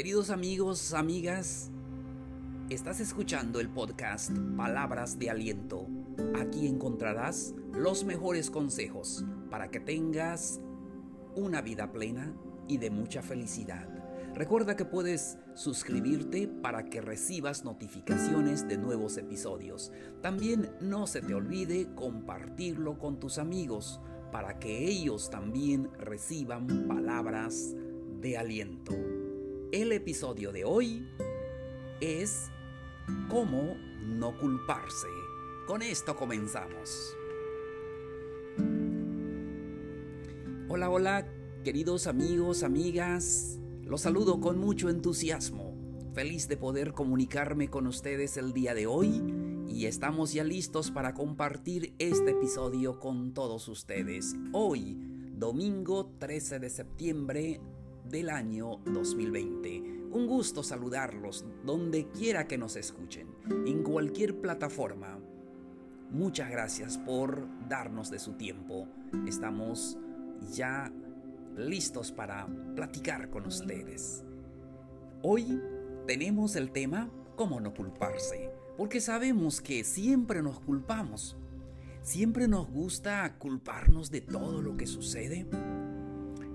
Queridos amigos, amigas, estás escuchando el podcast Palabras de Aliento. Aquí encontrarás los mejores consejos para que tengas una vida plena y de mucha felicidad. Recuerda que puedes suscribirte para que recibas notificaciones de nuevos episodios. También no se te olvide compartirlo con tus amigos para que ellos también reciban palabras de aliento. El episodio de hoy es cómo no culparse. Con esto comenzamos. Hola, hola, queridos amigos, amigas. Los saludo con mucho entusiasmo. Feliz de poder comunicarme con ustedes el día de hoy y estamos ya listos para compartir este episodio con todos ustedes. Hoy, domingo 13 de septiembre del año 2020. Un gusto saludarlos donde quiera que nos escuchen, en cualquier plataforma. Muchas gracias por darnos de su tiempo. Estamos ya listos para platicar con ustedes. Hoy tenemos el tema cómo no culparse, porque sabemos que siempre nos culpamos. Siempre nos gusta culparnos de todo lo que sucede.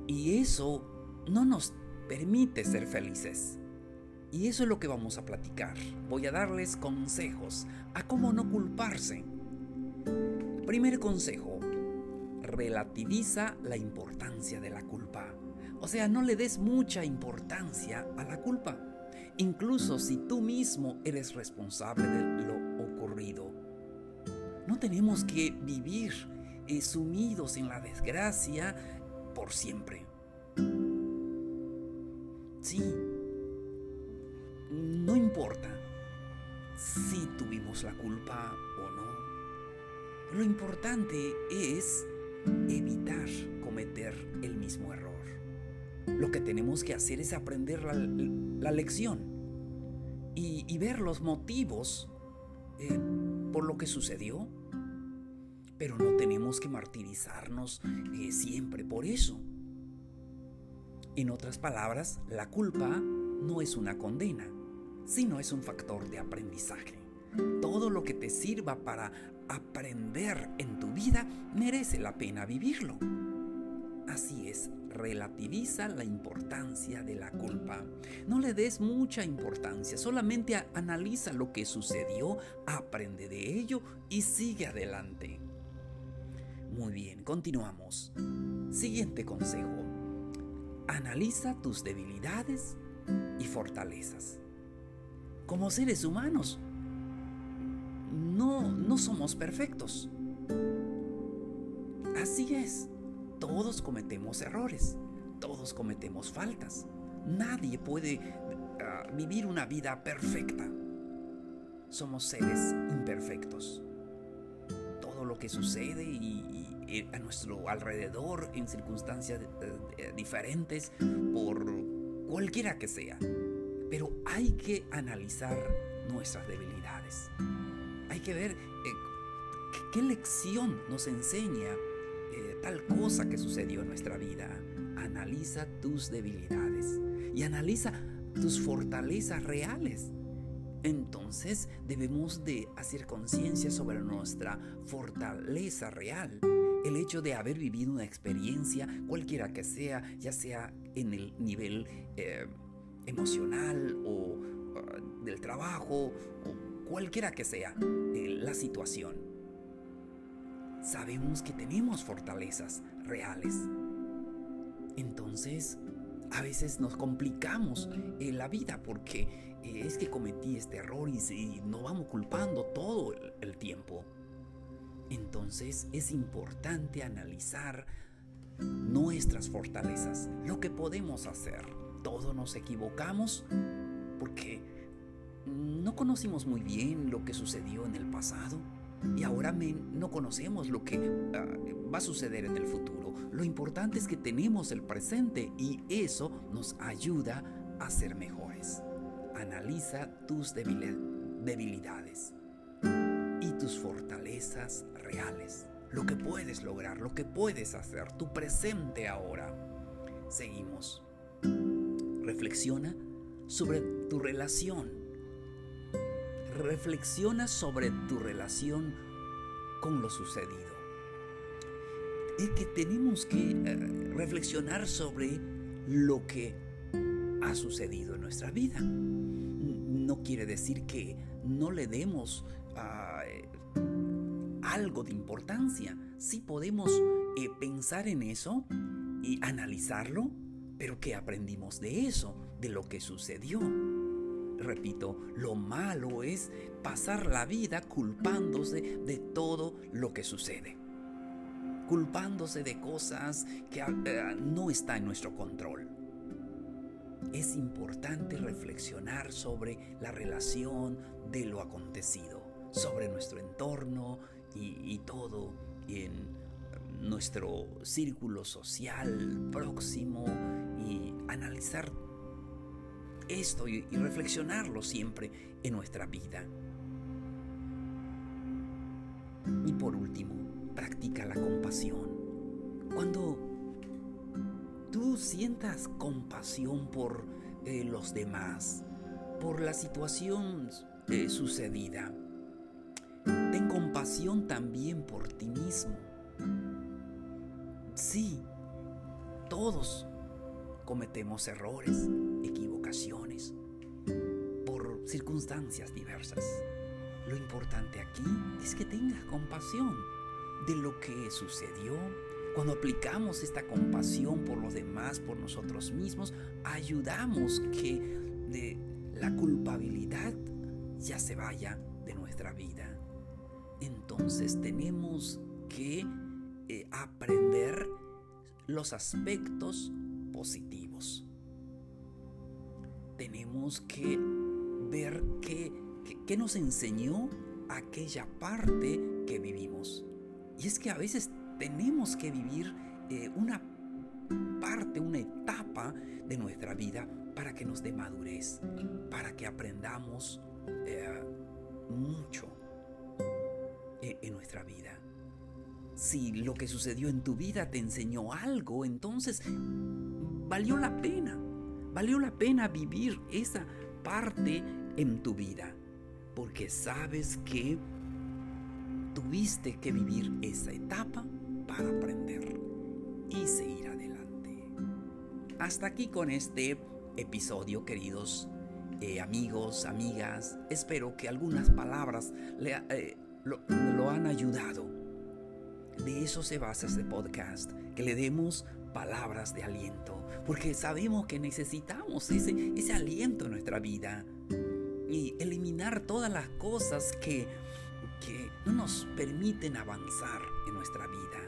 Y eso no nos permite ser felices. Y eso es lo que vamos a platicar. Voy a darles consejos a cómo no culparse. Primer consejo, relativiza la importancia de la culpa. O sea, no le des mucha importancia a la culpa, incluso si tú mismo eres responsable de lo ocurrido. No tenemos que vivir eh, sumidos en la desgracia por siempre. Sí, no importa si tuvimos la culpa o no. Lo importante es evitar cometer el mismo error. Lo que tenemos que hacer es aprender la, lección y, ver los motivos eh, por lo que sucedió. Pero no tenemos que martirizarnos eh, siempre por eso. En otras palabras, la culpa no es una condena, sino es un factor de aprendizaje. Todo lo que te sirva para aprender en tu vida merece la pena vivirlo. Así es, relativiza la importancia de la culpa. No le des mucha importancia, solamente analiza lo que sucedió, aprende de ello y sigue adelante. Muy bien, continuamos. Siguiente consejo. Analiza tus debilidades y fortalezas. Como seres humanos, no, no somos perfectos. Así es, todos cometemos errores, todos cometemos faltas. Nadie puede ah, vivir una vida perfecta. Somos seres imperfectos. Todo lo que sucede y, a nuestro alrededor en circunstancias eh, eh, diferentes por cualquiera que sea. Pero hay que analizar nuestras debilidades. Hay que ver qué lección nos enseña tal cosa que sucedió en nuestra vida. Analiza tus debilidades y analiza tus fortalezas reales. Entonces debemos de hacer conciencia sobre nuestra fortaleza real el hecho de haber vivido una experiencia, cualquiera que sea, ya sea en el nivel eh, emocional o uh, del trabajo o cualquiera que sea eh, la situación. Sabemos que tenemos fortalezas reales. Entonces, a veces nos complicamos en la vida porque eh, es que cometí este error y, nos vamos culpando todo el tiempo. Entonces es importante analizar nuestras fortalezas, lo que podemos hacer. Todos nos equivocamos porque no conocimos muy bien lo que sucedió en el pasado y ahora no conocemos lo que ah, va a suceder en el futuro. Lo importante es que tenemos el presente y eso nos ayuda a ser mejores. Analiza tus debilidades fortalezas reales, lo que puedes lograr, lo que puedes hacer, tu presente ahora. Seguimos. Reflexiona sobre tu relación. Reflexiona sobre tu relación con lo sucedido. Es que tenemos que eh, reflexionar sobre lo que ha sucedido en nuestra vida. No quiere decir que no le demos eh, algo de importancia. Sí podemos eh, pensar en eso y analizarlo, pero ¿qué aprendimos de eso, de lo que sucedió? Repito, lo malo es pasar la vida culpándose de todo lo que sucede. Culpándose de cosas que eh, no está en nuestro control. Es importante reflexionar sobre la relación de lo acontecido, sobre nuestro entorno y, y todo en nuestro círculo social próximo y analizar esto y, reflexionarlo siempre en nuestra vida. Y por último, practica la compasión. Cuando tú sientas compasión por eh, los demás, por la situación eh, sucedida, compasión también por ti mismo Sí, todos cometemos errores, equivocaciones, por circunstancias diversas. Lo importante aquí es que tengas compasión de lo que sucedió. Cuando aplicamos esta compasión por los demás, por nosotros mismos, ayudamos que de la culpabilidad ya se vaya de nuestra vida. Entonces tenemos que eh, aprender los aspectos positivos. Tenemos que ver qué, qué, nos enseñó aquella parte que vivimos. Y es que a veces tenemos que vivir eh, una parte, una etapa de nuestra vida para que nos dé madurez, para que aprendamos eh, mucho en nuestra vida. Si lo que sucedió en tu vida te enseñó algo, entonces valió la pena. Valió la pena vivir esa parte en tu vida. Porque sabes que tuviste que vivir esa etapa para aprender y seguir adelante. Hasta aquí con este episodio, queridos eh, amigos, amigas. Espero que algunas palabras le, eh, lo han ayudado de eso se basa este podcast, que le demos palabras de aliento, porque sabemos que necesitamos ese, ese aliento en nuestra vida y eliminar todas las cosas que, que no nos permiten avanzar en nuestra vida.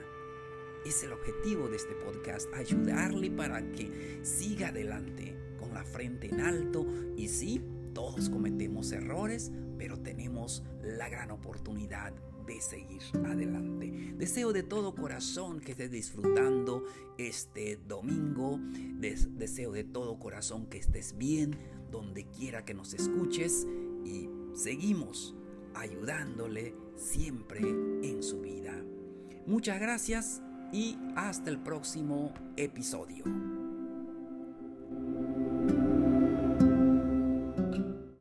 Es el objetivo de este podcast, ayudarle para que siga adelante con la frente en alto y sí, todos cometemos errores, pero tenemos la gran oportunidad de seguir adelante. Deseo de todo corazón que estés disfrutando este domingo. deseo de todo corazón que estés bien donde quiera que nos escuches y seguimos ayudándole siempre en su vida. Muchas gracias y hasta el próximo episodio.